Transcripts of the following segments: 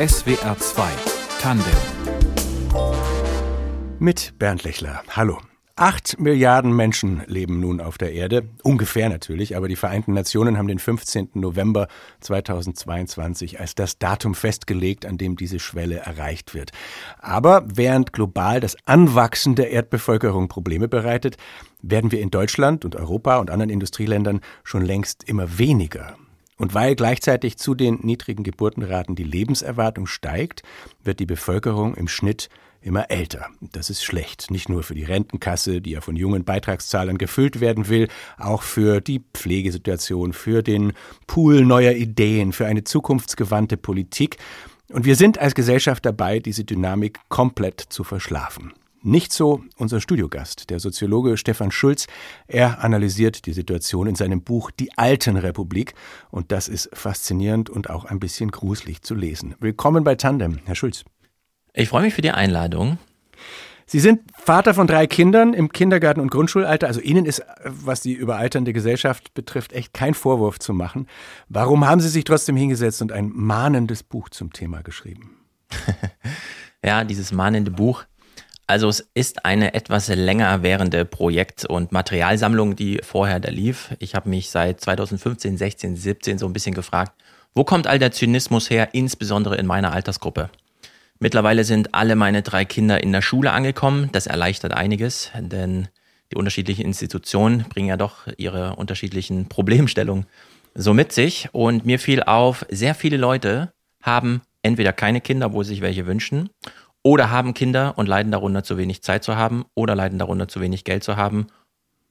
SWR 2 Tandem mit Bernd Lechler. Hallo. Acht Milliarden Menschen leben nun auf der Erde, ungefähr natürlich, aber die Vereinten Nationen haben den 15. November 2022 als das Datum festgelegt, an dem diese Schwelle erreicht wird. Aber während global das Anwachsen der Erdbevölkerung Probleme bereitet, werden wir in Deutschland und Europa und anderen Industrieländern schon längst immer weniger. Und weil gleichzeitig zu den niedrigen Geburtenraten die Lebenserwartung steigt, wird die Bevölkerung im Schnitt immer älter. Das ist schlecht, nicht nur für die Rentenkasse, die ja von jungen Beitragszahlern gefüllt werden will, auch für die Pflegesituation, für den Pool neuer Ideen, für eine zukunftsgewandte Politik. Und wir sind als Gesellschaft dabei, diese Dynamik komplett zu verschlafen. Nicht so unser Studiogast, der Soziologe Stefan Schulz. Er analysiert die Situation in seinem Buch Die Alten Republik und das ist faszinierend und auch ein bisschen gruselig zu lesen. Willkommen bei Tandem, Herr Schulz. Ich freue mich für die Einladung. Sie sind Vater von drei Kindern im Kindergarten- und Grundschulalter. Also Ihnen ist, was die überalternde Gesellschaft betrifft, echt kein Vorwurf zu machen. Warum haben Sie sich trotzdem hingesetzt und ein mahnendes Buch zum Thema geschrieben? ja, dieses mahnende Buch. Also es ist eine etwas länger währende Projekt- und Materialsammlung, die vorher da lief. Ich habe mich seit 2015, 16, 17 so ein bisschen gefragt, wo kommt all der Zynismus her, insbesondere in meiner Altersgruppe? Mittlerweile sind alle meine drei Kinder in der Schule angekommen. Das erleichtert einiges, denn die unterschiedlichen Institutionen bringen ja doch ihre unterschiedlichen Problemstellungen so mit sich. Und mir fiel auf, sehr viele Leute haben entweder keine Kinder, wo sich welche wünschen, oder haben Kinder und leiden darunter, zu wenig Zeit zu haben, oder leiden darunter, zu wenig Geld zu haben.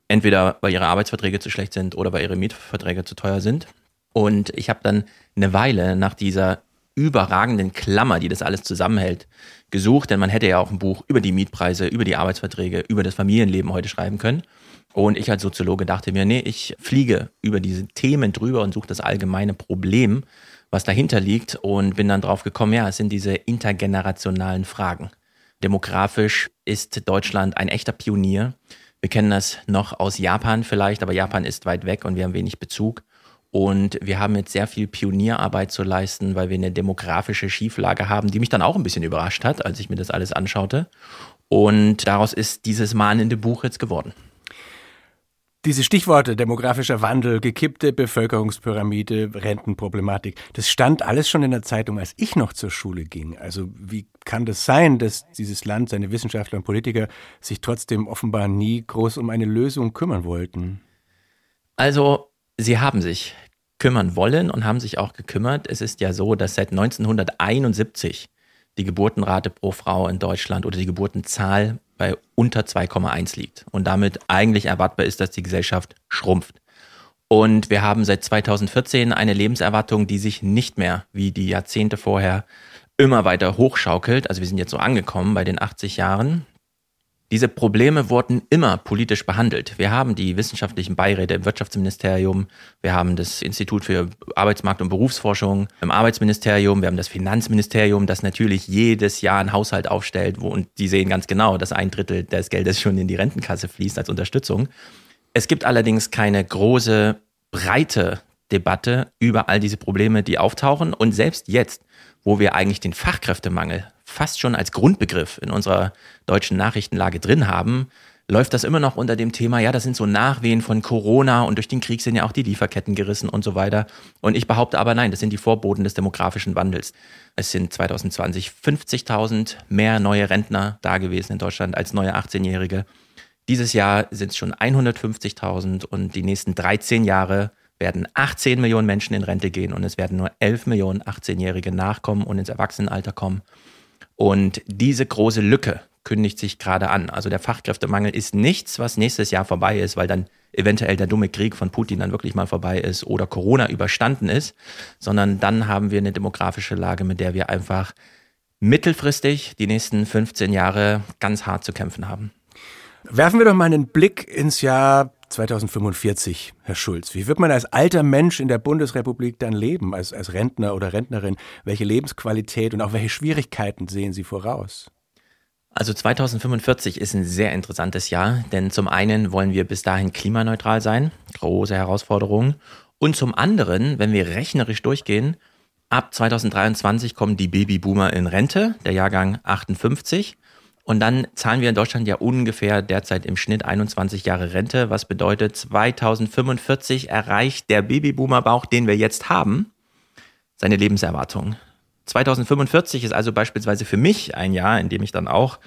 Entweder weil ihre Arbeitsverträge zu schlecht sind oder weil ihre Mietverträge zu teuer sind. Und ich habe dann eine Weile nach dieser überragenden Klammer, die das alles zusammenhält, gesucht, denn man hätte ja auch ein Buch über die Mietpreise, über die Arbeitsverträge, über das Familienleben heute schreiben können. Und ich als Soziologe dachte mir, nee, ich fliege über diese Themen drüber und suche das allgemeine Problem, was dahinter liegt und bin dann drauf gekommen, ja, es sind diese intergenerationalen Fragen. Demografisch ist Deutschland ein echter Pionier. Wir kennen das noch aus Japan vielleicht, aber Japan ist weit weg und wir haben wenig Bezug. Und wir haben jetzt sehr viel Pionierarbeit zu leisten, weil wir eine demografische Schieflage haben, die mich dann auch ein bisschen überrascht hat, als ich mir das alles anschaute. Und daraus ist dieses mahnende Buch jetzt geworden. Diese Stichworte demografischer Wandel, gekippte Bevölkerungspyramide, Rentenproblematik, das stand alles schon in der Zeitung, als ich noch zur Schule ging. Also wie kann das sein, dass dieses Land, seine Wissenschaftler und Politiker sich trotzdem offenbar nie groß um eine Lösung kümmern wollten? Also Sie haben sich kümmern wollen und haben sich auch gekümmert. Es ist ja so, dass seit 1971 die Geburtenrate pro Frau in Deutschland oder die Geburtenzahl bei unter 2,1 liegt und damit eigentlich erwartbar ist, dass die Gesellschaft schrumpft. Und wir haben seit 2014 eine Lebenserwartung, die sich nicht mehr wie die Jahrzehnte vorher immer weiter hochschaukelt. Also wir sind jetzt so angekommen bei den 80 Jahren. Diese Probleme wurden immer politisch behandelt. Wir haben die wissenschaftlichen Beiräte im Wirtschaftsministerium, wir haben das Institut für Arbeitsmarkt und Berufsforschung im Arbeitsministerium, wir haben das Finanzministerium, das natürlich jedes Jahr einen Haushalt aufstellt, wo, und die sehen ganz genau, dass ein Drittel des Geldes schon in die Rentenkasse fließt als Unterstützung. Es gibt allerdings keine große, breite Debatte über all diese Probleme, die auftauchen. Und selbst jetzt, wo wir eigentlich den Fachkräftemangel fast schon als Grundbegriff in unserer deutschen Nachrichtenlage drin haben, läuft das immer noch unter dem Thema, ja, das sind so Nachwehen von Corona und durch den Krieg sind ja auch die Lieferketten gerissen und so weiter. Und ich behaupte aber nein, das sind die Vorboten des demografischen Wandels. Es sind 2020 50.000 mehr neue Rentner da gewesen in Deutschland als neue 18-Jährige. Dieses Jahr sind es schon 150.000 und die nächsten 13 Jahre werden 18 Millionen Menschen in Rente gehen und es werden nur 11 Millionen 18-Jährige nachkommen und ins Erwachsenenalter kommen. Und diese große Lücke kündigt sich gerade an. Also der Fachkräftemangel ist nichts, was nächstes Jahr vorbei ist, weil dann eventuell der dumme Krieg von Putin dann wirklich mal vorbei ist oder Corona überstanden ist, sondern dann haben wir eine demografische Lage, mit der wir einfach mittelfristig die nächsten 15 Jahre ganz hart zu kämpfen haben. Werfen wir doch mal einen Blick ins Jahr 2045, Herr Schulz. Wie wird man als alter Mensch in der Bundesrepublik dann leben, als, als Rentner oder Rentnerin? Welche Lebensqualität und auch welche Schwierigkeiten sehen Sie voraus? Also 2045 ist ein sehr interessantes Jahr, denn zum einen wollen wir bis dahin klimaneutral sein, große Herausforderung. Und zum anderen, wenn wir rechnerisch durchgehen, Ab 2023 kommen die Babyboomer in Rente, der Jahrgang 58. Und dann zahlen wir in Deutschland ja ungefähr derzeit im Schnitt 21 Jahre Rente, was bedeutet, 2045 erreicht der Babyboomer-Bauch, den wir jetzt haben, seine Lebenserwartung. 2045 ist also beispielsweise für mich ein Jahr, in dem ich dann auch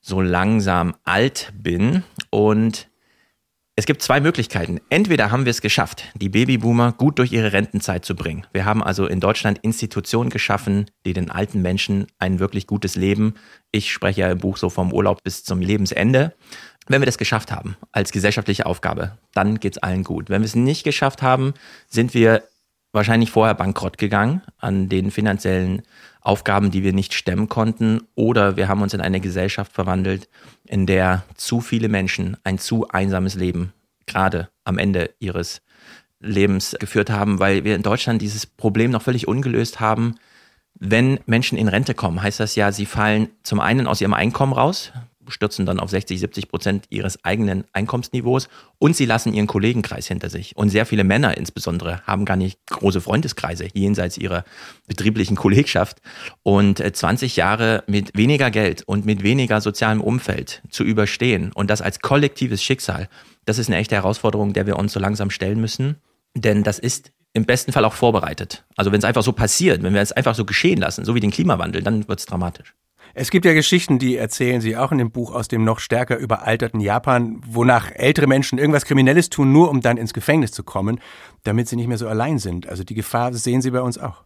so langsam alt bin. Und es gibt zwei Möglichkeiten. Entweder haben wir es geschafft, die Babyboomer gut durch ihre Rentenzeit zu bringen. Wir haben also in Deutschland Institutionen geschaffen, die den alten Menschen ein wirklich gutes Leben, ich spreche ja im Buch so vom Urlaub bis zum Lebensende. Wenn wir das geschafft haben als gesellschaftliche Aufgabe, dann geht es allen gut. Wenn wir es nicht geschafft haben, sind wir wahrscheinlich vorher bankrott gegangen an den finanziellen Aufgaben, die wir nicht stemmen konnten, oder wir haben uns in eine Gesellschaft verwandelt, in der zu viele Menschen ein zu einsames Leben gerade am Ende ihres Lebens geführt haben, weil wir in Deutschland dieses Problem noch völlig ungelöst haben. Wenn Menschen in Rente kommen, heißt das ja, sie fallen zum einen aus ihrem Einkommen raus, stürzen dann auf 60, 70 Prozent ihres eigenen Einkommensniveaus und sie lassen ihren Kollegenkreis hinter sich. Und sehr viele Männer insbesondere haben gar nicht große Freundeskreise jenseits ihrer betrieblichen Kollegschaft. Und 20 äh, Jahre mit weniger Geld und mit weniger sozialem Umfeld zu überstehen und das als kollektives Schicksal, das ist eine echte Herausforderung, der wir uns so langsam stellen müssen. Denn das ist im besten Fall auch vorbereitet. Also wenn es einfach so passiert, wenn wir es einfach so geschehen lassen, so wie den Klimawandel, dann wird es dramatisch. Es gibt ja Geschichten, die erzählen Sie auch in dem Buch aus dem noch stärker überalterten Japan, wonach ältere Menschen irgendwas Kriminelles tun, nur um dann ins Gefängnis zu kommen, damit sie nicht mehr so allein sind. Also die Gefahr sehen Sie bei uns auch.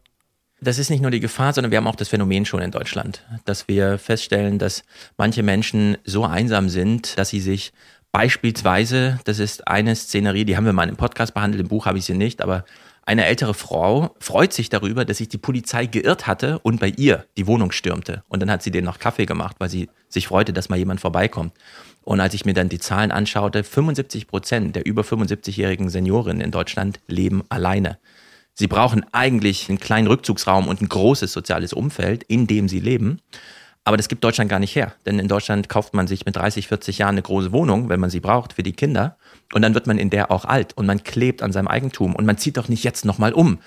Das ist nicht nur die Gefahr, sondern wir haben auch das Phänomen schon in Deutschland, dass wir feststellen, dass manche Menschen so einsam sind, dass sie sich beispielsweise, das ist eine Szenerie, die haben wir mal im Podcast behandelt, im Buch habe ich sie nicht, aber eine ältere Frau freut sich darüber, dass sich die Polizei geirrt hatte und bei ihr die Wohnung stürmte. Und dann hat sie denen noch Kaffee gemacht, weil sie sich freute, dass mal jemand vorbeikommt. Und als ich mir dann die Zahlen anschaute, 75 Prozent der über 75-jährigen Seniorinnen in Deutschland leben alleine. Sie brauchen eigentlich einen kleinen Rückzugsraum und ein großes soziales Umfeld, in dem sie leben. Aber das gibt Deutschland gar nicht her. Denn in Deutschland kauft man sich mit 30, 40 Jahren eine große Wohnung, wenn man sie braucht, für die Kinder. Und dann wird man in der auch alt und man klebt an seinem Eigentum. Und man zieht doch nicht jetzt nochmal um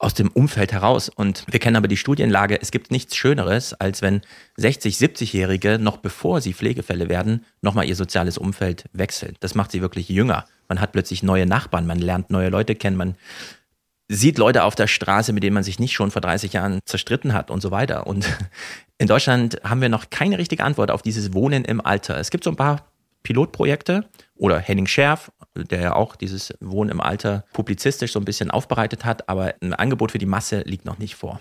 aus dem Umfeld heraus. Und wir kennen aber die Studienlage. Es gibt nichts Schöneres, als wenn 60, 70-Jährige noch bevor sie Pflegefälle werden, nochmal ihr soziales Umfeld wechseln. Das macht sie wirklich jünger. Man hat plötzlich neue Nachbarn, man lernt neue Leute kennen, man sieht Leute auf der Straße, mit denen man sich nicht schon vor 30 Jahren zerstritten hat und so weiter. Und in Deutschland haben wir noch keine richtige Antwort auf dieses Wohnen im Alter. Es gibt so ein paar Pilotprojekte oder Henning Scherf, der ja auch dieses Wohnen im Alter publizistisch so ein bisschen aufbereitet hat, aber ein Angebot für die Masse liegt noch nicht vor.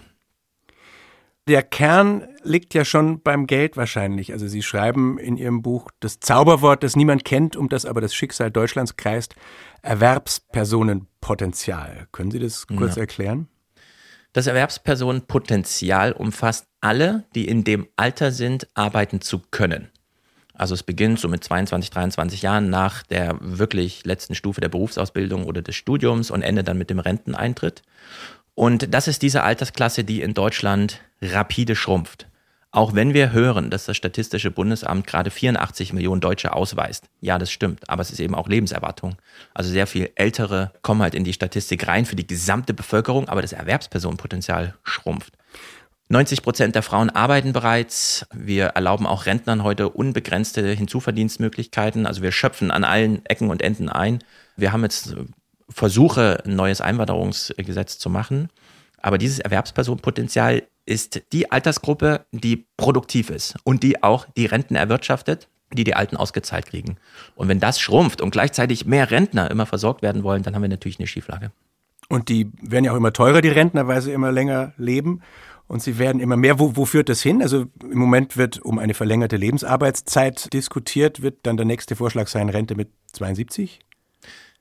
Der Kern liegt ja schon beim Geld wahrscheinlich. Also Sie schreiben in Ihrem Buch das Zauberwort, das niemand kennt, um das aber das Schicksal Deutschlands kreist, Erwerbspersonenpotenzial. Können Sie das kurz ja. erklären? Das Erwerbspersonenpotenzial umfasst alle, die in dem Alter sind, arbeiten zu können. Also es beginnt so mit 22, 23 Jahren nach der wirklich letzten Stufe der Berufsausbildung oder des Studiums und endet dann mit dem Renteneintritt. Und das ist diese Altersklasse, die in Deutschland rapide schrumpft. Auch wenn wir hören, dass das Statistische Bundesamt gerade 84 Millionen Deutsche ausweist. Ja, das stimmt, aber es ist eben auch Lebenserwartung. Also sehr viel Ältere kommen halt in die Statistik rein für die gesamte Bevölkerung, aber das Erwerbspersonenpotenzial schrumpft. 90 Prozent der Frauen arbeiten bereits. Wir erlauben auch Rentnern heute unbegrenzte Hinzuverdienstmöglichkeiten. Also wir schöpfen an allen Ecken und Enden ein. Wir haben jetzt Versuche, ein neues Einwanderungsgesetz zu machen. Aber dieses Erwerbspersonenpotenzial ist die Altersgruppe, die produktiv ist und die auch die Renten erwirtschaftet, die die Alten ausgezahlt kriegen. Und wenn das schrumpft und gleichzeitig mehr Rentner immer versorgt werden wollen, dann haben wir natürlich eine Schieflage. Und die werden ja auch immer teurer, die Rentner, weil sie immer länger leben. Und sie werden immer mehr. Wo, wo führt das hin? Also im Moment wird um eine verlängerte Lebensarbeitszeit diskutiert. Wird dann der nächste Vorschlag sein, Rente mit 72?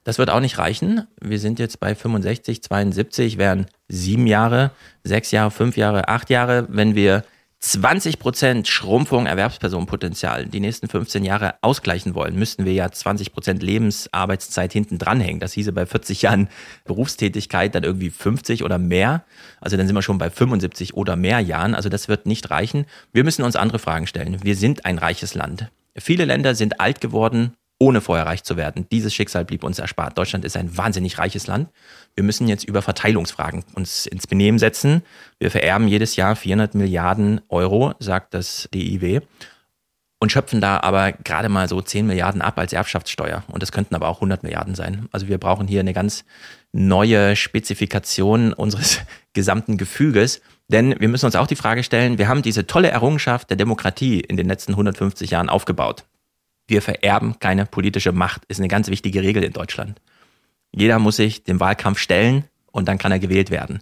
Das wird auch nicht reichen. Wir sind jetzt bei 65, 72, wären sieben Jahre, sechs Jahre, fünf Jahre, acht Jahre. Wenn wir 20 Prozent Schrumpfung Erwerbspersonenpotenzial die nächsten 15 Jahre ausgleichen wollen, müssten wir ja 20 Prozent Lebensarbeitszeit hinten dranhängen. Das hieße bei 40 Jahren Berufstätigkeit dann irgendwie 50 oder mehr. Also dann sind wir schon bei 75 oder mehr Jahren. Also das wird nicht reichen. Wir müssen uns andere Fragen stellen. Wir sind ein reiches Land. Viele Länder sind alt geworden ohne vorher reich zu werden. Dieses Schicksal blieb uns erspart. Deutschland ist ein wahnsinnig reiches Land. Wir müssen jetzt über Verteilungsfragen uns ins Benehmen setzen. Wir vererben jedes Jahr 400 Milliarden Euro, sagt das DIW und schöpfen da aber gerade mal so 10 Milliarden ab als Erbschaftssteuer. Und das könnten aber auch 100 Milliarden sein. Also wir brauchen hier eine ganz neue Spezifikation unseres gesamten Gefüges. Denn wir müssen uns auch die Frage stellen, wir haben diese tolle Errungenschaft der Demokratie in den letzten 150 Jahren aufgebaut. Wir vererben keine politische Macht, ist eine ganz wichtige Regel in Deutschland. Jeder muss sich dem Wahlkampf stellen und dann kann er gewählt werden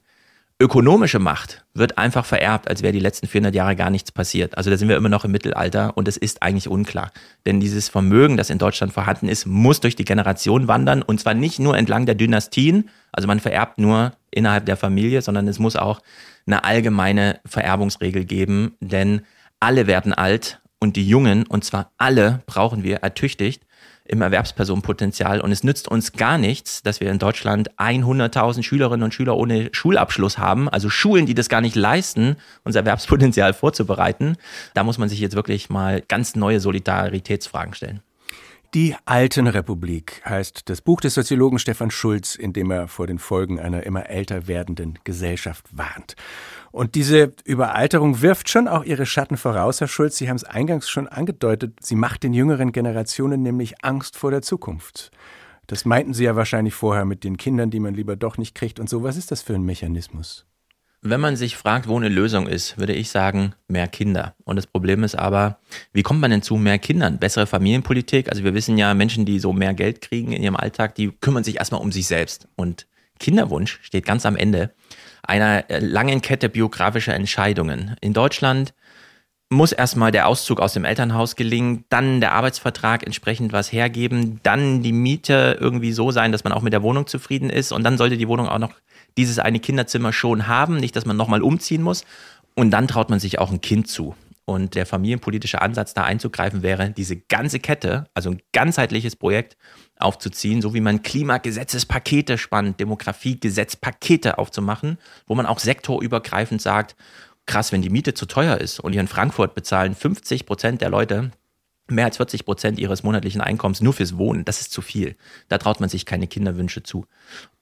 ökonomische Macht wird einfach vererbt, als wäre die letzten 400 Jahre gar nichts passiert. Also da sind wir immer noch im Mittelalter und es ist eigentlich unklar. Denn dieses Vermögen, das in Deutschland vorhanden ist, muss durch die Generation wandern und zwar nicht nur entlang der Dynastien, also man vererbt nur innerhalb der Familie, sondern es muss auch eine allgemeine Vererbungsregel geben, denn alle werden alt und die Jungen, und zwar alle, brauchen wir ertüchtigt, im Erwerbspersonenpotenzial. Und es nützt uns gar nichts, dass wir in Deutschland 100.000 Schülerinnen und Schüler ohne Schulabschluss haben, also Schulen, die das gar nicht leisten, unser Erwerbspotenzial vorzubereiten. Da muss man sich jetzt wirklich mal ganz neue Solidaritätsfragen stellen. Die Alten Republik heißt das Buch des Soziologen Stefan Schulz, in dem er vor den Folgen einer immer älter werdenden Gesellschaft warnt. Und diese Überalterung wirft schon auch ihre Schatten voraus, Herr Schulz. Sie haben es eingangs schon angedeutet. Sie macht den jüngeren Generationen nämlich Angst vor der Zukunft. Das meinten Sie ja wahrscheinlich vorher mit den Kindern, die man lieber doch nicht kriegt und so. Was ist das für ein Mechanismus? Wenn man sich fragt, wo eine Lösung ist, würde ich sagen, mehr Kinder. Und das Problem ist aber, wie kommt man denn zu mehr Kindern? Bessere Familienpolitik? Also wir wissen ja, Menschen, die so mehr Geld kriegen in ihrem Alltag, die kümmern sich erstmal um sich selbst. Und Kinderwunsch steht ganz am Ende einer äh, langen Kette biografischer Entscheidungen. In Deutschland muss erstmal der Auszug aus dem Elternhaus gelingen, dann der Arbeitsvertrag entsprechend was hergeben, dann die Miete irgendwie so sein, dass man auch mit der Wohnung zufrieden ist und dann sollte die Wohnung auch noch dieses eine Kinderzimmer schon haben, nicht, dass man nochmal umziehen muss und dann traut man sich auch ein Kind zu. Und der familienpolitische Ansatz da einzugreifen wäre, diese ganze Kette, also ein ganzheitliches Projekt aufzuziehen, so wie man Klimagesetzespakete spannt, Demografiegesetzpakete aufzumachen, wo man auch sektorübergreifend sagt, krass, wenn die Miete zu teuer ist und hier in Frankfurt bezahlen 50 Prozent der Leute mehr als 40 Prozent ihres monatlichen Einkommens nur fürs Wohnen. Das ist zu viel. Da traut man sich keine Kinderwünsche zu.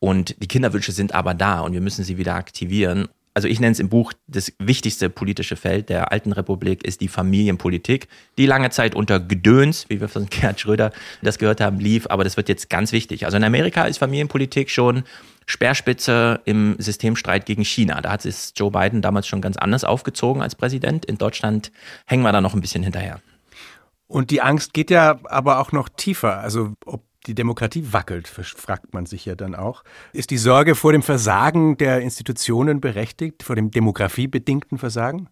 Und die Kinderwünsche sind aber da und wir müssen sie wieder aktivieren also ich nenne es im Buch, das wichtigste politische Feld der alten Republik ist die Familienpolitik, die lange Zeit unter Gedöns, wie wir von Gerhard Schröder das gehört haben, lief, aber das wird jetzt ganz wichtig. Also in Amerika ist Familienpolitik schon Speerspitze im Systemstreit gegen China. Da hat es Joe Biden damals schon ganz anders aufgezogen als Präsident. In Deutschland hängen wir da noch ein bisschen hinterher. Und die Angst geht ja aber auch noch tiefer. Also ob die Demokratie wackelt, fragt man sich ja dann auch. Ist die Sorge vor dem Versagen der Institutionen berechtigt, vor dem demografiebedingten Versagen?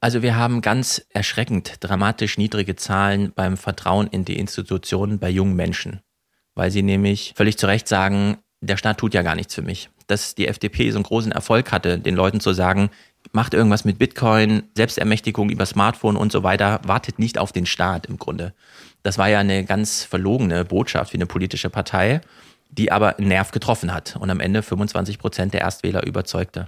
Also wir haben ganz erschreckend dramatisch niedrige Zahlen beim Vertrauen in die Institutionen bei jungen Menschen, weil sie nämlich völlig zu Recht sagen, der Staat tut ja gar nichts für mich. Dass die FDP so einen großen Erfolg hatte, den Leuten zu sagen, macht irgendwas mit Bitcoin, Selbstermächtigung über Smartphone und so weiter, wartet nicht auf den Staat im Grunde. Das war ja eine ganz verlogene Botschaft für eine politische Partei, die aber einen Nerv getroffen hat und am Ende 25 Prozent der Erstwähler überzeugte.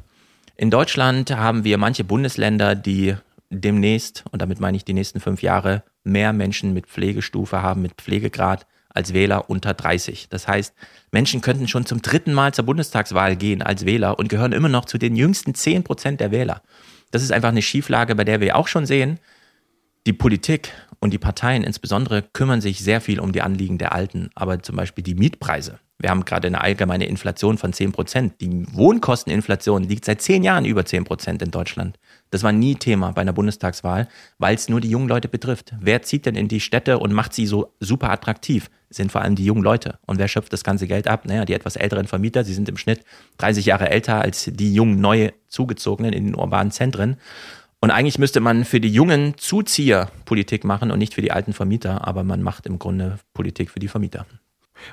In Deutschland haben wir manche Bundesländer, die demnächst, und damit meine ich die nächsten fünf Jahre, mehr Menschen mit Pflegestufe haben, mit Pflegegrad, als Wähler unter 30. Das heißt, Menschen könnten schon zum dritten Mal zur Bundestagswahl gehen als Wähler und gehören immer noch zu den jüngsten 10 Prozent der Wähler. Das ist einfach eine Schieflage, bei der wir auch schon sehen, die Politik und die Parteien insbesondere kümmern sich sehr viel um die Anliegen der Alten, aber zum Beispiel die Mietpreise. Wir haben gerade eine allgemeine Inflation von 10 Prozent. Die Wohnkosteninflation liegt seit zehn Jahren über 10 Prozent in Deutschland. Das war nie Thema bei einer Bundestagswahl, weil es nur die jungen Leute betrifft. Wer zieht denn in die Städte und macht sie so super attraktiv? Sind vor allem die jungen Leute. Und wer schöpft das ganze Geld ab? Naja, die etwas älteren Vermieter, sie sind im Schnitt 30 Jahre älter als die jungen, neu zugezogenen in den urbanen Zentren. Und eigentlich müsste man für die jungen Zuzieher Politik machen und nicht für die alten Vermieter, aber man macht im Grunde Politik für die Vermieter.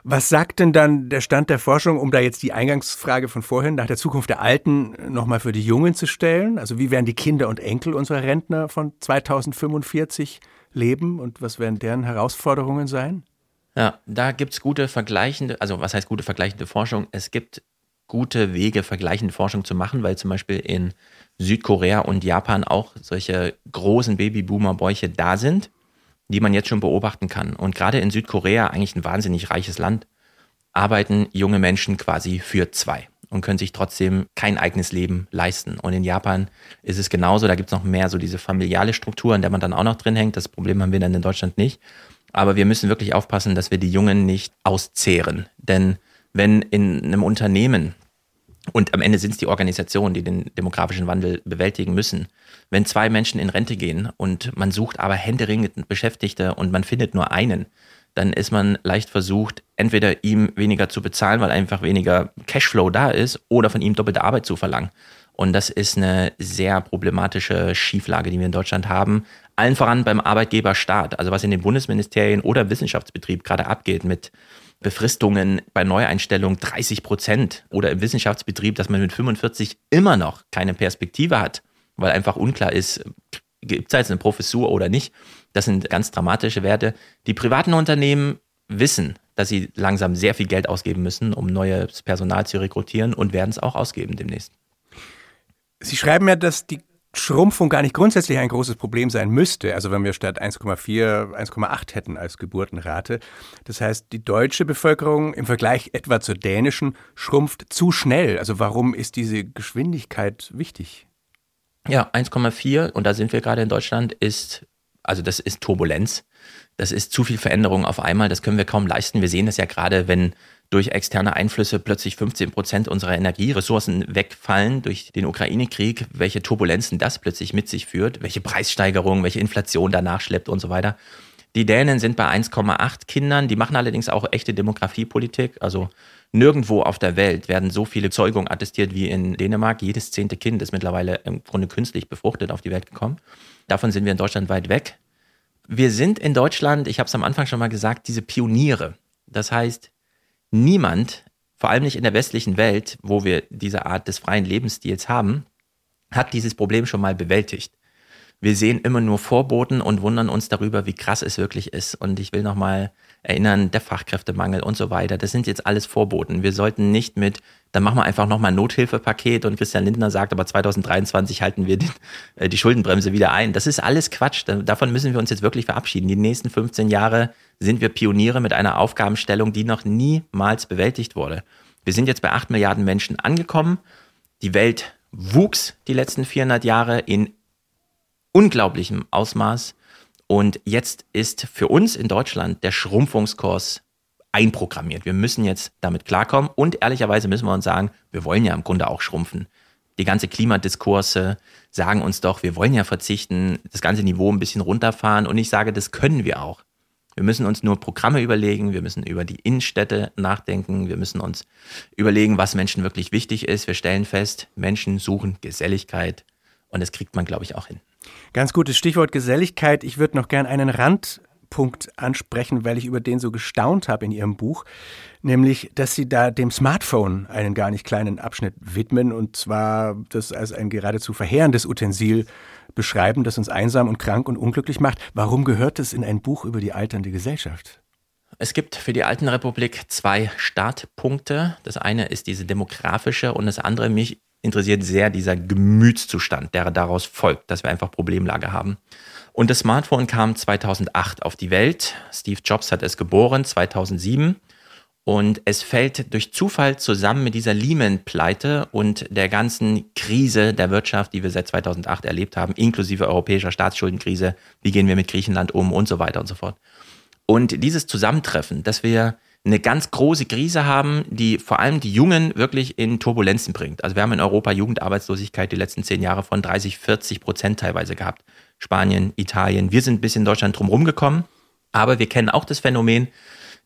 Was sagt denn dann der Stand der Forschung, um da jetzt die Eingangsfrage von vorhin nach der Zukunft der Alten nochmal für die Jungen zu stellen? Also wie werden die Kinder und Enkel unserer Rentner von 2045 leben und was werden deren Herausforderungen sein? Ja, da gibt es gute vergleichende, also was heißt gute vergleichende Forschung? Es gibt gute Wege, vergleichende Forschung zu machen, weil zum Beispiel in Südkorea und Japan auch solche großen Babyboomer-Bäuche da sind. die man jetzt schon beobachten kann. Und gerade in Südkorea, eigentlich ein wahnsinnig reiches Land, arbeiten junge Menschen quasi für zwei und können sich trotzdem kein eigenes Leben leisten. Und in Japan ist es genauso, da gibt es noch mehr so diese familiale Struktur, in der man dann auch noch drin hängt. Das Problem haben wir dann in Deutschland nicht. Aber wir müssen wirklich aufpassen, dass wir die Jungen nicht auszehren. Denn wenn in einem Unternehmen, und am Ende sind es die Organisationen, die den demografischen Wandel bewältigen müssen, wenn zwei Menschen in Rente gehen und man sucht aber händeringend Beschäftigte und man findet nur einen, dann ist man leicht versucht, entweder ihm weniger zu bezahlen, weil einfach weniger Cashflow da ist, oder von ihm doppelte Arbeit zu verlangen. Und das ist eine sehr problematische Schieflage, die wir in Deutschland haben. Allen voran beim Arbeitgeberstaat. Also was in den Bundesministerien oder im Wissenschaftsbetrieb gerade abgeht mit Befristungen bei Neueinstellungen 30 Prozent oder im Wissenschaftsbetrieb, dass man mit 45 immer noch keine Perspektive hat, weil einfach unklar ist, gibt es jetzt eine Professur oder nicht. Das sind ganz dramatische Werte. Die privaten Unternehmen wissen, dass sie langsam sehr viel Geld ausgeben müssen, um neues Personal zu rekrutieren und werden es auch ausgeben demnächst. Sie schreiben ja, dass die Schrumpfung gar nicht grundsätzlich ein großes Problem sein müsste. Also wenn wir statt 1,4 1,8 hätten als Geburtenrate. Das heißt, die deutsche Bevölkerung im Vergleich etwa zur dänischen schrumpft zu schnell. Also warum ist diese Geschwindigkeit wichtig? Ja, 1,4 und da sind wir gerade in Deutschland ist also das ist Turbulenz. Das ist zu viel Veränderung auf einmal. Das können wir kaum leisten. Wir sehen das ja gerade, wenn durch externe Einflüsse plötzlich 15 Prozent unserer Energieressourcen wegfallen durch den Ukraine-Krieg, welche Turbulenzen das plötzlich mit sich führt, welche Preissteigerungen, welche Inflation danach schleppt und so weiter. Die Dänen sind bei 1,8 Kindern. Die machen allerdings auch echte Demografiepolitik. Also nirgendwo auf der Welt werden so viele Zeugungen attestiert wie in Dänemark. Jedes zehnte Kind ist mittlerweile im Grunde künstlich befruchtet auf die Welt gekommen. Davon sind wir in Deutschland weit weg. Wir sind in Deutschland, ich habe es am Anfang schon mal gesagt, diese Pioniere. Das heißt, niemand, vor allem nicht in der westlichen Welt, wo wir diese Art des freien Lebensstils haben, hat dieses Problem schon mal bewältigt. Wir sehen immer nur Vorboten und wundern uns darüber, wie krass es wirklich ist. Und ich will nochmal erinnern, der Fachkräftemangel und so weiter. Das sind jetzt alles Vorboten. Wir sollten nicht mit, dann machen wir einfach nochmal ein Nothilfepaket und Christian Lindner sagt, aber 2023 halten wir den, äh, die Schuldenbremse wieder ein. Das ist alles Quatsch. Davon müssen wir uns jetzt wirklich verabschieden. Die nächsten 15 Jahre sind wir Pioniere mit einer Aufgabenstellung, die noch niemals bewältigt wurde. Wir sind jetzt bei 8 Milliarden Menschen angekommen. Die Welt wuchs die letzten 400 Jahre in unglaublichem Ausmaß. Und jetzt ist für uns in Deutschland der Schrumpfungskurs einprogrammiert. Wir müssen jetzt damit klarkommen und ehrlicherweise müssen wir uns sagen, wir wollen ja im Grunde auch schrumpfen. Die ganze Klimadiskurse sagen uns doch, wir wollen ja verzichten, das ganze Niveau ein bisschen runterfahren und ich sage, das können wir auch. Wir müssen uns nur Programme überlegen, wir müssen über die Innenstädte nachdenken, wir müssen uns überlegen, was Menschen wirklich wichtig ist. Wir stellen fest, Menschen suchen Geselligkeit und das kriegt man, glaube ich, auch hin. Ganz gutes Stichwort Geselligkeit. Ich würde noch gern einen Randpunkt ansprechen, weil ich über den so gestaunt habe in Ihrem Buch, nämlich, dass Sie da dem Smartphone einen gar nicht kleinen Abschnitt widmen und zwar das als ein geradezu verheerendes Utensil beschreiben, das uns einsam und krank und unglücklich macht. Warum gehört es in ein Buch über die alternde Gesellschaft? Es gibt für die Alten Republik zwei Startpunkte. Das eine ist diese demografische und das andere mich interessiert sehr dieser Gemütszustand, der daraus folgt, dass wir einfach Problemlage haben. Und das Smartphone kam 2008 auf die Welt. Steve Jobs hat es geboren, 2007. Und es fällt durch Zufall zusammen mit dieser Lehman-Pleite und der ganzen Krise der Wirtschaft, die wir seit 2008 erlebt haben, inklusive europäischer Staatsschuldenkrise. Wie gehen wir mit Griechenland um und so weiter und so fort. Und dieses Zusammentreffen, dass wir eine ganz große Krise haben, die vor allem die Jungen wirklich in Turbulenzen bringt. Also wir haben in Europa Jugendarbeitslosigkeit die letzten zehn Jahre von 30, 40 Prozent teilweise gehabt. Spanien, Italien. Wir sind bis in Deutschland drumherum gekommen. Aber wir kennen auch das Phänomen,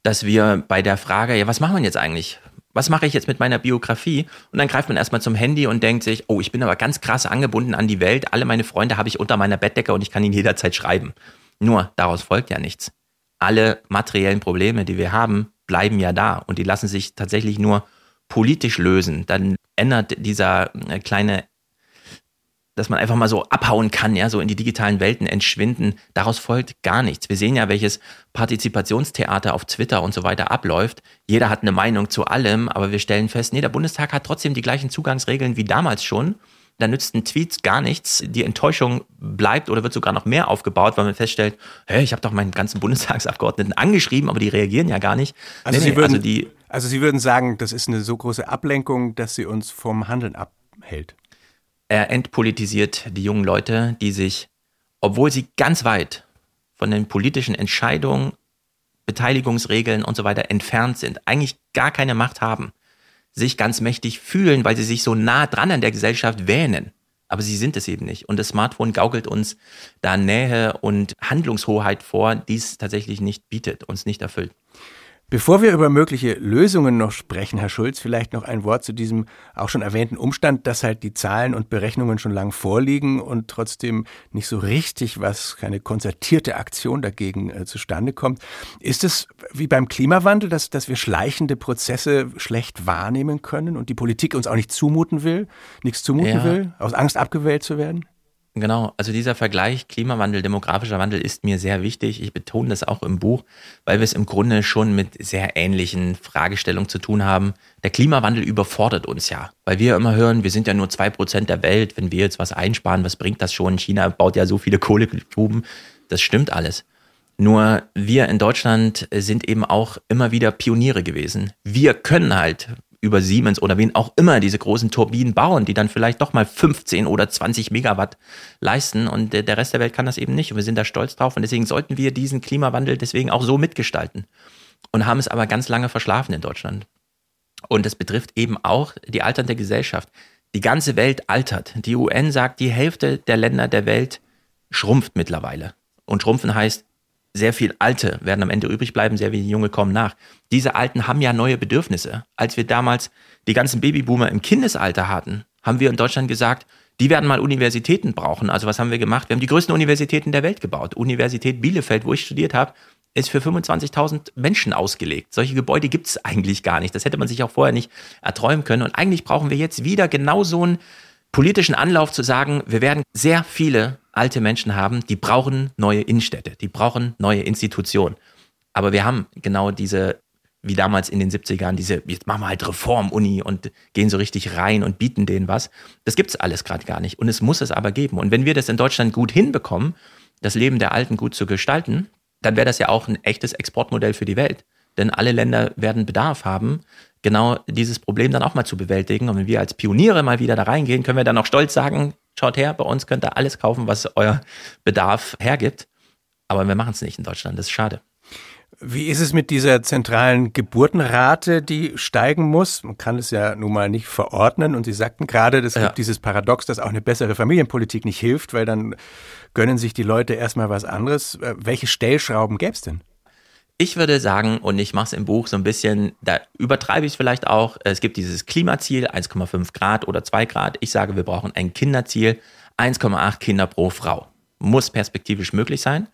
dass wir bei der Frage, ja, was machen wir jetzt eigentlich? Was mache ich jetzt mit meiner Biografie? Und dann greift man erstmal zum Handy und denkt sich, oh, ich bin aber ganz krass angebunden an die Welt. Alle meine Freunde habe ich unter meiner Bettdecke und ich kann ihnen jederzeit schreiben. Nur daraus folgt ja nichts. Alle materiellen Probleme, die wir haben, bleiben ja da und die lassen sich tatsächlich nur politisch lösen. Dann ändert dieser äh, kleine dass man einfach mal so abhauen kann, ja, so in die digitalen Welten entschwinden. Daraus folgt gar nichts. Wir sehen ja, welches Partizipationstheater auf Twitter und so weiter abläuft. Jeder hat eine Meinung zu allem, aber wir stellen fest, nee, der Bundestag hat trotzdem die gleichen Zugangsregeln wie damals schon. Da nützt ein Tweet gar nichts. Die Enttäuschung bleibt oder wird sogar noch mehr aufgebaut, weil man feststellt, hey, ich habe doch meinen ganzen Bundestagsabgeordneten angeschrieben, aber die reagieren ja gar nicht. Also, nee, Sie, nee, würden, also, die, also Sie würden sagen, das ist eine so große Ablenkung, dass sie uns vom Handeln abhält. Er entpolitisiert die jungen Leute, die sich, obwohl sie ganz weit von den politischen Entscheidungen, Beteiligungsregeln und so weiter entfernt sind, eigentlich gar keine Macht haben, sich ganz mächtig fühlen, weil sie sich so nah dran an der Gesellschaft wähnen. Aber sie sind es eben nicht. Und das Smartphone gaukelt uns da Nähe und Handlungshoheit vor, die es tatsächlich nicht bietet, uns nicht erfüllt. Bevor wir über mögliche Lösungen noch sprechen, Herr Schulz, vielleicht noch ein Wort zu diesem auch schon erwähnten Umstand, dass halt die Zahlen und Berechnungen schon lang vorliegen und trotzdem nicht so richtig was, keine konzertierte Aktion dagegen äh, zustande kommt. Ist es wie beim Klimawandel, dass, dass wir schleichende Prozesse schlecht wahrnehmen können und die Politik uns auch nicht zumuten will, nichts zumuten ja. will, aus Angst abgewählt zu werden? Genau, also dieser Vergleich Klimawandel, demografischer Wandel ist mir sehr wichtig. Ich betone das auch im Buch, weil wir es im Grunde schon mit sehr ähnlichen Fragestellungen zu tun haben. Der Klimawandel überfordert uns ja, weil wir immer hören, wir sind ja nur zwei Prozent der Welt. Wenn wir jetzt was einsparen, was bringt das schon? China baut ja so viele Kohlegruben. Das stimmt alles. Nur wir in Deutschland sind eben auch immer wieder Pioniere gewesen. Wir können halt über Siemens oder wen auch immer diese großen Turbinen bauen, die dann vielleicht doch mal 15 oder 20 Megawatt leisten und der Rest der Welt kann das eben nicht und wir sind da stolz drauf und deswegen sollten wir diesen Klimawandel deswegen auch so mitgestalten und haben es aber ganz lange verschlafen in Deutschland. Und das betrifft eben auch die alternde Gesellschaft. Die ganze Welt altert. Die UN sagt, die Hälfte der Länder der Welt schrumpft mittlerweile. Und schrumpfen heißt, sehr viel Alte werden am Ende übrig bleiben, sehr wenige Junge kommen nach. Diese Alten haben ja neue Bedürfnisse. Als wir damals die ganzen Babyboomer im Kindesalter hatten, haben wir in Deutschland gesagt, die werden mal Universitäten brauchen. Also was haben wir gemacht? Wir haben die größten Universitäten der Welt gebaut. Universität Bielefeld, wo ich studiert habe, ist für 25.000 Menschen ausgelegt. Solche Gebäude gibt es eigentlich gar nicht. Das hätte man sich auch vorher nicht erträumen können. Und eigentlich brauchen wir jetzt wieder genau so einen politischen Anlauf zu sagen, wir werden sehr viele alte Menschen haben, die brauchen neue Innenstädte, die brauchen neue Institutionen. Aber wir haben genau diese, wie damals in den 70ern, diese, jetzt machen wir halt Reform-Uni und gehen so richtig rein und bieten denen was. Das gibt es alles gerade gar nicht. Und es muss es aber geben. Und wenn wir das in Deutschland gut hinbekommen, das Leben der Alten gut zu gestalten, dann wäre das ja auch ein echtes Exportmodell für die Welt. Denn alle Länder werden Bedarf haben, genau dieses Problem dann auch mal zu bewältigen. Und wenn wir als Pioniere mal wieder da reingehen, können wir dann auch stolz sagen, schaut her, bei uns könnt ihr alles kaufen, was euer Bedarf hergibt. Aber wir machen es nicht in Deutschland, das ist schade. Wie ist es mit dieser zentralen Geburtenrate, die steigen muss? Man kann es ja nun mal nicht verordnen. Und Sie sagten gerade, es ja. gibt dieses Paradox, dass auch eine bessere Familienpolitik nicht hilft, weil dann gönnen sich die Leute erstmal was anderes. Äh, welche Stellschrauben gäbe es denn? Ich würde sagen, und ich mache es im Buch so ein bisschen, da übertreibe ich es vielleicht auch, es gibt dieses Klimaziel 1,5 Grad oder 2 Grad. Ich sage, wir brauchen ein Kinderziel 1,8 Kinder pro Frau. Muss perspektivisch möglich sein.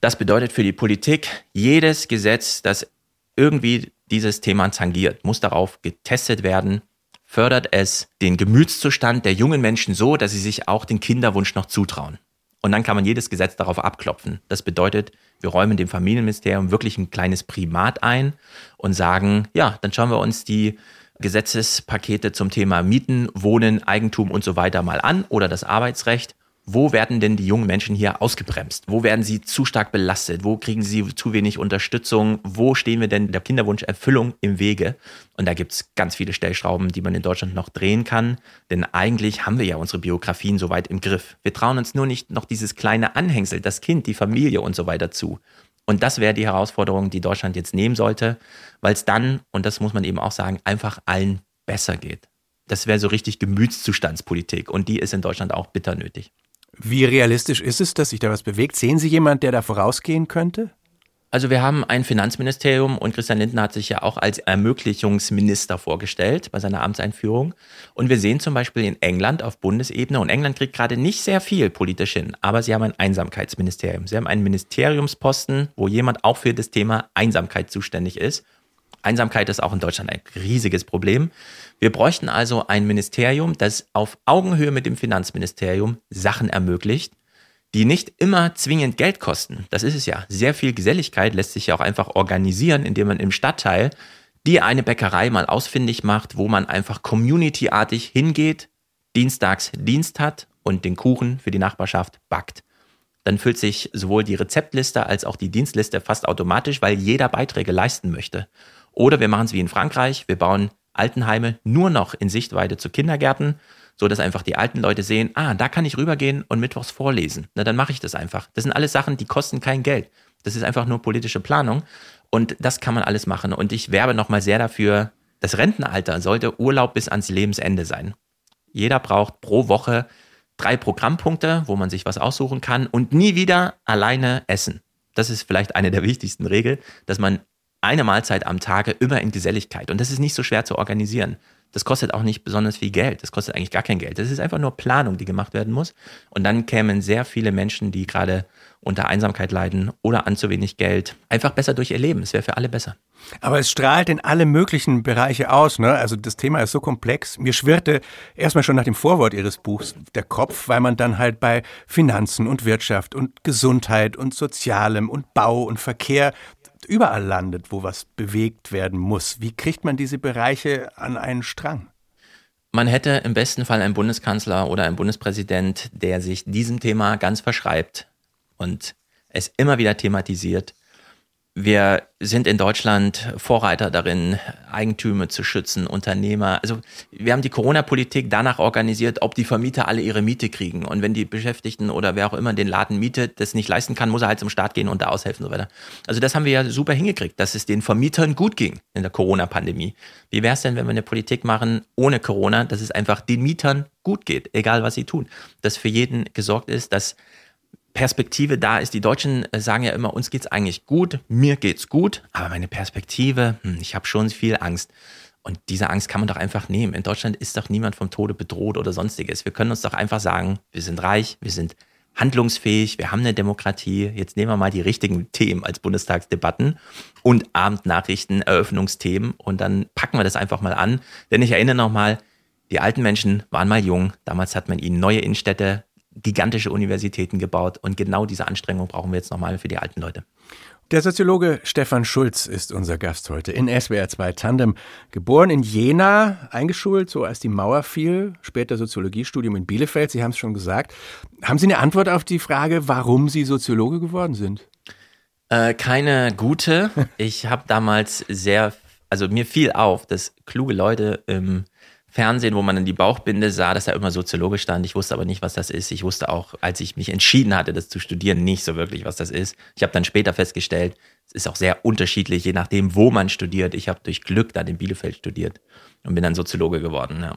Das bedeutet für die Politik, jedes Gesetz, das irgendwie dieses Thema tangiert, muss darauf getestet werden, fördert es den Gemütszustand der jungen Menschen so, dass sie sich auch den Kinderwunsch noch zutrauen. Und dann kann man jedes Gesetz darauf abklopfen. Das bedeutet, wir räumen dem Familienministerium wirklich ein kleines Primat ein und sagen, ja, dann schauen wir uns die Gesetzespakete zum Thema Mieten, Wohnen, Eigentum und so weiter mal an oder das Arbeitsrecht wo werden denn die jungen Menschen hier ausgebremst? Wo werden sie zu stark belastet? Wo kriegen sie zu wenig Unterstützung? Wo stehen wir denn der Kinderwunscherfüllung im Wege? Und da gibt es ganz viele Stellschrauben, die man in Deutschland noch drehen kann. Denn eigentlich haben wir ja unsere Biografien soweit im Griff. Wir trauen uns nur nicht noch dieses kleine Anhängsel, das Kind, die Familie und so weiter zu. Und das wäre die Herausforderung, die Deutschland jetzt nehmen sollte, weil es dann, und das muss man eben auch sagen, einfach allen besser geht. Das wäre so richtig Gemütszustandspolitik und die ist in Deutschland auch bitter nötig. Wie realistisch ist es, dass sich da was bewegt? Sehen Sie jemanden, der da vorausgehen könnte? Also wir haben ein Finanzministerium und Christian Lindner hat sich ja auch als Ermöglichungsminister vorgestellt bei seiner Amtseinführung. Und wir sehen zum Beispiel in England auf Bundesebene, und England kriegt gerade nicht sehr viel politisch hin, aber sie haben ein Einsamkeitsministerium. Sie haben einen Ministeriumsposten, wo jemand auch für das Thema Einsamkeit zuständig ist. Einsamkeit ist auch in Deutschland ein riesiges Problem. Wir bräuchten also ein Ministerium, das auf Augenhöhe mit dem Finanzministerium Sachen ermöglicht, die nicht immer zwingend Geld kosten. Das ist es ja. Sehr viel Geselligkeit lässt sich ja auch einfach organisieren, indem man im Stadtteil die eine Bäckerei mal ausfindig macht, wo man einfach communityartig hingeht, dienstags Dienst hat und den Kuchen für die Nachbarschaft backt. Dann füllt sich sowohl die Rezeptliste als auch die Dienstliste fast automatisch, weil jeder Beiträge leisten möchte. Oder wir machen es wie in Frankreich, wir bauen Altenheime nur noch in Sichtweite zu Kindergärten, so dass einfach die alten Leute sehen, ah, da kann ich rübergehen und mittwochs vorlesen. Na, dann mache ich das einfach. Das sind alles Sachen, die kosten kein Geld. Das ist einfach nur politische Planung und das kann man alles machen. Und ich werbe nochmal sehr dafür, das Rentenalter sollte Urlaub bis ans Lebensende sein. Jeder braucht pro Woche drei Programmpunkte, wo man sich was aussuchen kann und nie wieder alleine essen. Das ist vielleicht eine der wichtigsten Regeln, dass man eine Mahlzeit am Tage immer in Geselligkeit. Und das ist nicht so schwer zu organisieren. Das kostet auch nicht besonders viel Geld. Das kostet eigentlich gar kein Geld. Das ist einfach nur Planung, die gemacht werden muss. Und dann kämen sehr viele Menschen, die gerade unter Einsamkeit leiden oder an zu wenig Geld, einfach besser durch ihr Leben. Es wäre für alle besser. Aber es strahlt in alle möglichen Bereiche aus. Ne? Also das Thema ist so komplex. Mir schwirrte erstmal schon nach dem Vorwort Ihres Buchs der Kopf, weil man dann halt bei Finanzen und Wirtschaft und Gesundheit und Sozialem und Bau und Verkehr überall landet, wo was bewegt werden muss. Wie kriegt man diese Bereiche an einen Strang? Man hätte im besten Fall einen Bundeskanzler oder einen Bundespräsident, der sich diesem Thema ganz verschreibt und es immer wieder thematisiert wir sind in Deutschland Vorreiter darin, Eigentümer zu schützen, Unternehmer. Also wir haben die Corona-Politik danach organisiert, ob die Vermieter alle ihre Miete kriegen. Und wenn die Beschäftigten oder wer auch immer den Laden mietet, das nicht leisten kann, muss er halt zum Staat gehen und da aushelfen und so weiter. Also das haben wir ja super hingekriegt, dass es den Vermietern gut ging in der Corona-Pandemie. Wie wäre es denn, wenn wir eine Politik machen ohne Corona, dass es einfach den Mietern gut geht, egal was sie tun. Dass für jeden gesorgt ist, dass Perspektive da ist. Die Deutschen äh, sagen ja immer, uns geht's eigentlich gut, mir geht's gut, aber meine Perspektive, hm, ich habe schon viel Angst. Und diese Angst kann man doch einfach nehmen. In Deutschland ist doch niemand vom Tode bedroht oder sonstiges. Wir können uns doch einfach sagen, wir sind reich, wir sind handlungsfähig, wir haben eine Demokratie. Jetzt nehmen wir mal die richtigen Themen als Bundestagsdebatten und Abendnachrichten, Eröffnungsthemen und dann packen wir das einfach mal an. Denn ich erinnere nochmal, die alten Menschen waren mal jung. Damals hat man ihnen neue Innenstädte gigantische Universitäten gebaut. Und genau diese Anstrengung brauchen wir jetzt nochmal für die alten Leute. Der Soziologe Stefan Schulz ist unser Gast heute in SWR 2 Tandem. Geboren in Jena, eingeschult, so als die Mauer fiel, später Soziologiestudium in Bielefeld. Sie haben es schon gesagt. Haben Sie eine Antwort auf die Frage, warum Sie Soziologe geworden sind? Äh, keine gute. Ich habe damals sehr, also mir fiel auf, dass kluge Leute im Fernsehen, wo man dann die Bauchbinde sah, dass da immer Soziologe stand. Ich wusste aber nicht, was das ist. Ich wusste auch, als ich mich entschieden hatte, das zu studieren, nicht so wirklich, was das ist. Ich habe dann später festgestellt, es ist auch sehr unterschiedlich, je nachdem, wo man studiert. Ich habe durch Glück dann in Bielefeld studiert und bin dann Soziologe geworden. Ja.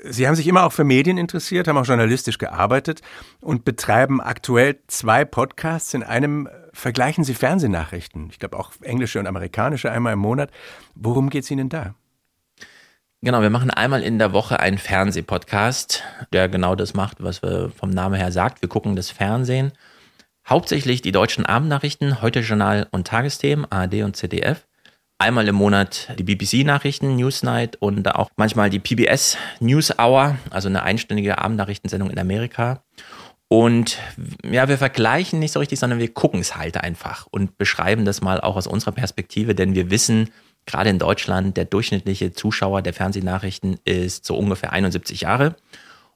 Sie haben sich immer auch für Medien interessiert, haben auch journalistisch gearbeitet und betreiben aktuell zwei Podcasts. In einem vergleichen Sie Fernsehnachrichten. Ich glaube auch englische und amerikanische einmal im Monat. Worum geht es Ihnen da? Genau, wir machen einmal in der Woche einen Fernsehpodcast, der genau das macht, was wir vom Namen her sagt. Wir gucken das Fernsehen. Hauptsächlich die deutschen Abendnachrichten, Heute Journal und Tagesthemen, ARD und ZDF. Einmal im Monat die BBC-Nachrichten, Newsnight und auch manchmal die PBS News Hour, also eine einstündige Abendnachrichtensendung in Amerika. Und ja, wir vergleichen nicht so richtig, sondern wir gucken es halt einfach und beschreiben das mal auch aus unserer Perspektive, denn wir wissen, gerade in Deutschland, der durchschnittliche Zuschauer der Fernsehnachrichten ist so ungefähr 71 Jahre.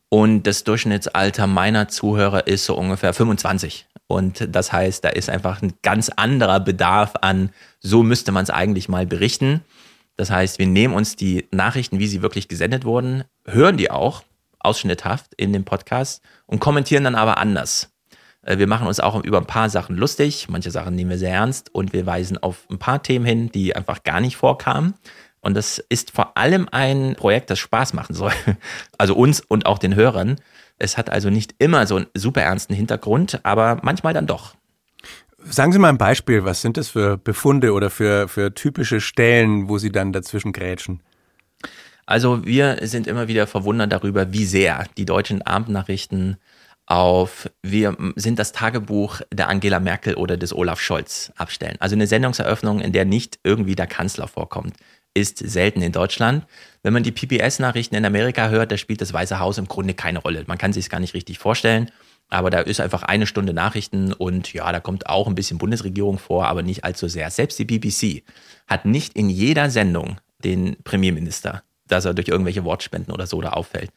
Und das Durchschnittsalter meiner Zuhörer ist so ungefähr 25. Und das heißt, da ist einfach ein ganz anderer Bedarf an, so müsste man es eigentlich mal berichten. Das heißt, wir nehmen uns die Nachrichten, wie sie wirklich gesendet wurden, hören die auch ausschnitthaft in dem Podcast und kommentieren dann aber anders. Äh, wir machen uns auch über ein paar Sachen lustig, manche Sachen nehmen wir sehr ernst und wir weisen auf ein paar Themen hin, die einfach gar nicht vorkamen. Und das ist vor allem ein Projekt, das Spaß machen soll. Also uns und auch den Hörern. Es hat also nicht immer so einen super ernsten Hintergrund, aber manchmal dann doch. Sagen Sie mal ein Beispiel, was sind das für Befunde oder für, für typische Stellen, wo Sie dann dazwischen grätschen? Also wir sind immer wieder verwundert darüber, wie sehr die deutschen Abendnachrichten auf wir sind das Tagebuch der Angela Merkel oder des Olaf Scholz abstellen. Also eine Sendungseröffnung, in der nicht irgendwie der Kanzler vorkommt, ist selten in Deutschland. Wenn man die PBS-Nachrichten in Amerika hört, da spielt das Weiße Haus im Grunde keine Rolle. Man kann sich es gar nicht richtig vorstellen. Aber da ist einfach eine Stunde Nachrichten und ja, da kommt auch ein bisschen Bundesregierung vor, aber nicht allzu sehr. Selbst die BBC hat nicht in jeder Sendung den Premierminister dass er durch irgendwelche Wortspenden oder so da auffällt.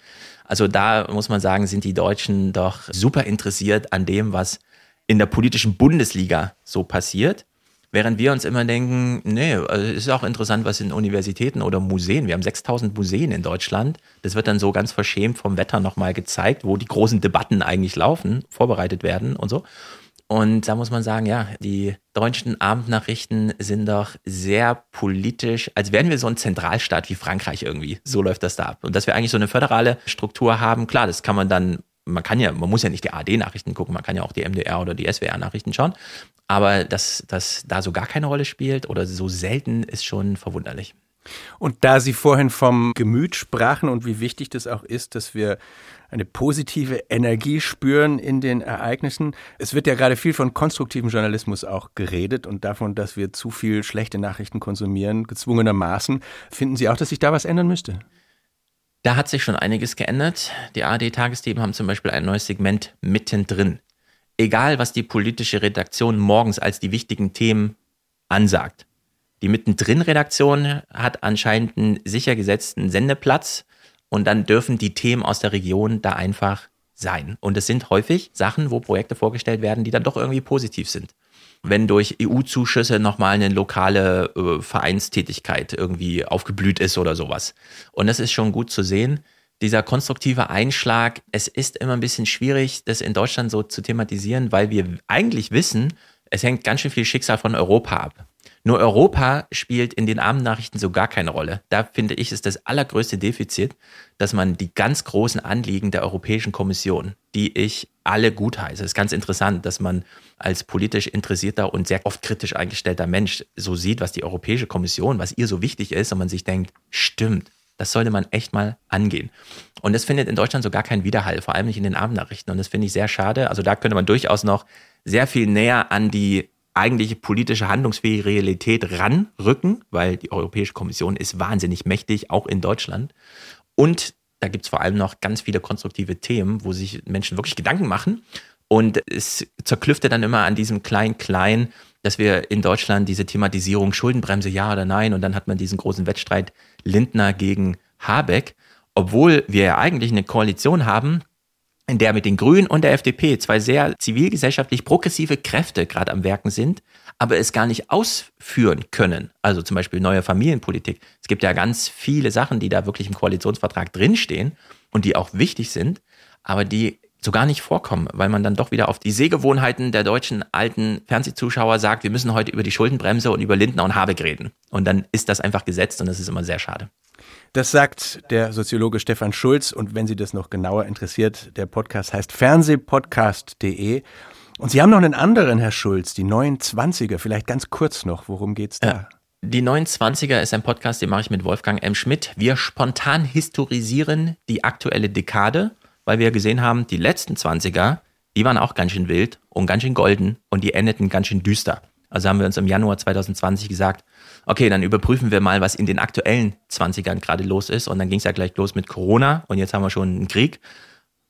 Also da muss man sagen, sind die Deutschen doch super interessiert an dem, was in der politischen Bundesliga so passiert. Während wir uns immer denken, nee, also ist auch interessant, was in Universitäten oder Museen, wir haben 6000 Museen in Deutschland, das wird dann so ganz verschämt vom Wetter nochmal gezeigt, wo die großen Debatten eigentlich laufen, vorbereitet werden und so. Und da muss man sagen, ja, die deutschen Abendnachrichten sind doch sehr politisch, als wären wir so ein Zentralstaat wie Frankreich irgendwie. So läuft das da ab. Und dass wir eigentlich so eine föderale Struktur haben, klar, das kann man dann man kann ja, man muss ja nicht die ARD-Nachrichten gucken, man kann ja auch die MDR oder die SWR-Nachrichten schauen. Aber dass das da so gar keine Rolle spielt oder so selten, ist schon verwunderlich. Und da Sie vorhin vom Gemüt sprachen und wie wichtig das auch ist, dass wir eine positive Energie spüren in den Ereignissen. Es wird ja gerade viel von konstruktivem Journalismus auch geredet und davon, dass wir zu viel schlechte Nachrichten konsumieren, gezwungenermaßen. Finden Sie auch, dass sich da was ändern müsste? Da hat sich schon einiges geändert. Die ARD-Tagesthemen haben zum Beispiel ein neues Segment mittendrin. Egal, was die politische Redaktion morgens als die wichtigen Themen ansagt. Die Mittendrin-Redaktion hat anscheinend einen sicher gesetzten Sendeplatz und dann dürfen die Themen aus der Region da einfach sein. Und es sind häufig Sachen, wo Projekte vorgestellt werden, die dann doch irgendwie positiv sind wenn durch EU-Zuschüsse nochmal eine lokale äh, Vereinstätigkeit irgendwie aufgeblüht ist oder sowas. Und das ist schon gut zu sehen. Dieser konstruktive Einschlag, es ist immer ein bisschen schwierig, das in Deutschland so zu thematisieren, weil wir eigentlich wissen, es hängt ganz schön viel Schicksal von Europa ab. Nur Europa spielt in den Abendnachrichten so gar keine Rolle. Da finde ich, ist das allergrößte Defizit, dass man die ganz großen Anliegen der Europäischen Kommission, die ich alle gutheiße, ist ganz interessant, dass man als politisch interessierter und sehr oft kritisch eingestellter Mensch so sieht, was die Europäische Kommission, was ihr so wichtig ist und man sich denkt, stimmt, das sollte man echt mal angehen. Und das findet in Deutschland so gar keinen Widerhall, vor allem nicht in den Abendnachrichten. Und das finde ich sehr schade. Also da könnte man durchaus noch sehr viel näher an die eigentliche politische handlungsfähige Realität ranrücken, weil die Europäische Kommission ist wahnsinnig mächtig, auch in Deutschland. Und da gibt es vor allem noch ganz viele konstruktive Themen, wo sich Menschen wirklich Gedanken machen. Und es zerklüftet dann immer an diesem Klein-Klein, dass wir in Deutschland diese Thematisierung Schuldenbremse ja oder nein und dann hat man diesen großen Wettstreit Lindner gegen Habeck, obwohl wir ja eigentlich eine Koalition haben, in der mit den Grünen und der FDP zwei sehr zivilgesellschaftlich progressive Kräfte gerade am Werken sind, aber es gar nicht ausführen können. Also zum Beispiel neue Familienpolitik. Es gibt ja ganz viele Sachen, die da wirklich im Koalitionsvertrag drinstehen und die auch wichtig sind, aber die so gar nicht vorkommen, weil man dann doch wieder auf die Sehgewohnheiten der deutschen alten Fernsehzuschauer sagt, wir müssen heute über die Schuldenbremse und über Lindner und Habeck reden. Und dann ist das einfach gesetzt und das ist immer sehr schade. Das sagt der Soziologe Stefan Schulz. Und wenn Sie das noch genauer interessiert, der Podcast heißt fernsehpodcast.de. Und Sie haben noch einen anderen, Herr Schulz, die 29er. Vielleicht ganz kurz noch. Worum geht's da? Ja. Die 29er ist ein Podcast, den mache ich mit Wolfgang M. Schmidt. Wir spontan historisieren die aktuelle Dekade, weil wir gesehen haben, die letzten 20er, die waren auch ganz schön wild und ganz schön golden und die endeten ganz schön düster. Also haben wir uns im Januar 2020 gesagt, okay, dann überprüfen wir mal, was in den aktuellen 20ern gerade los ist. Und dann ging es ja gleich los mit Corona und jetzt haben wir schon einen Krieg.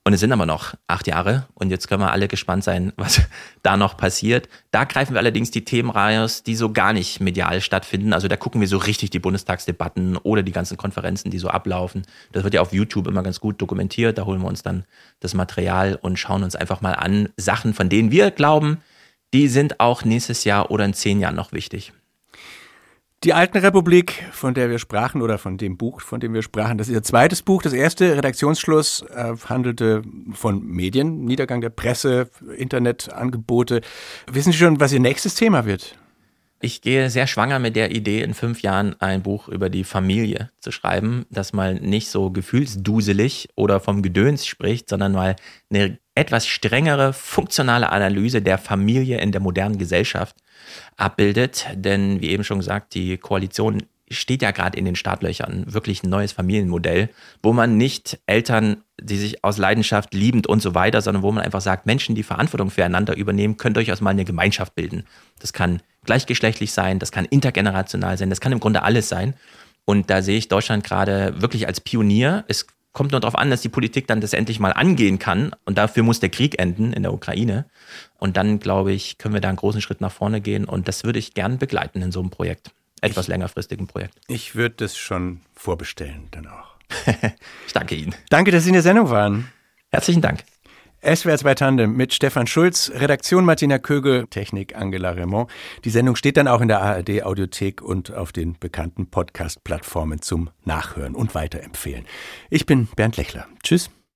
Und es sind aber noch acht Jahre und jetzt können wir alle gespannt sein, was da noch passiert. Da greifen wir allerdings die Themen raus, die so gar nicht medial stattfinden. Also da gucken wir so richtig die Bundestagsdebatten oder die ganzen Konferenzen, die so ablaufen. Das wird ja auf YouTube immer ganz gut dokumentiert. Da holen wir uns dann das Material und schauen uns einfach mal an Sachen, von denen wir glauben, die sind auch nächstes Jahr oder in zehn Jahren noch wichtig. Die Alten Republik, von der wir sprachen, oder von dem Buch, von dem wir sprachen, das ist Ihr zweites Buch. Das erste, Redaktionsschluss, äh, handelte von Medien, Niedergang der Presse, Internetangebote. Wissen Sie schon, was Ihr nächstes Thema wird? Ich gehe sehr schwanger mit der Idee, in fünf Jahren ein Buch über die Familie zu schreiben, das mal nicht so gefühlsduselig oder vom Gedöns spricht, sondern mal eine etwas strengere funktionale Analyse der Familie in der modernen Gesellschaft abbildet. Denn wie eben schon gesagt, die Koalition steht ja gerade in den Startlöchern, wirklich ein neues Familienmodell, wo man nicht Eltern, die sich aus Leidenschaft liebend und so weiter, sondern wo man einfach sagt, Menschen, die Verantwortung füreinander übernehmen, können durchaus mal eine Gemeinschaft bilden. Das kann gleichgeschlechtlich sein, das kann intergenerational sein, das kann im Grunde alles sein. Und da sehe ich Deutschland gerade wirklich als Pionier. Es kommt nur darauf an, dass die Politik dann das endlich mal angehen kann. Und dafür muss der Krieg enden in der Ukraine. Und dann, glaube ich, können wir da einen großen Schritt nach vorne gehen. Und das würde ich gern begleiten in so einem Projekt. etwas längerfristigen Projekt. Ich würde das schon vorbestellen, dann auch. ich danke Ihnen. Danke, dass Sie in der Sendung waren. Herzlichen Dank. SWR 2 Tandem mit Stefan Schulz, Redaktion Martina Kögel, Technik Angela Raymond. Die Sendung steht dann auch in der ARD Audiothek und auf den bekannten Podcast-Plattformen zum Nachhören und Weiterempfehlen. Ich bin Bernd Lechler. Tschüss.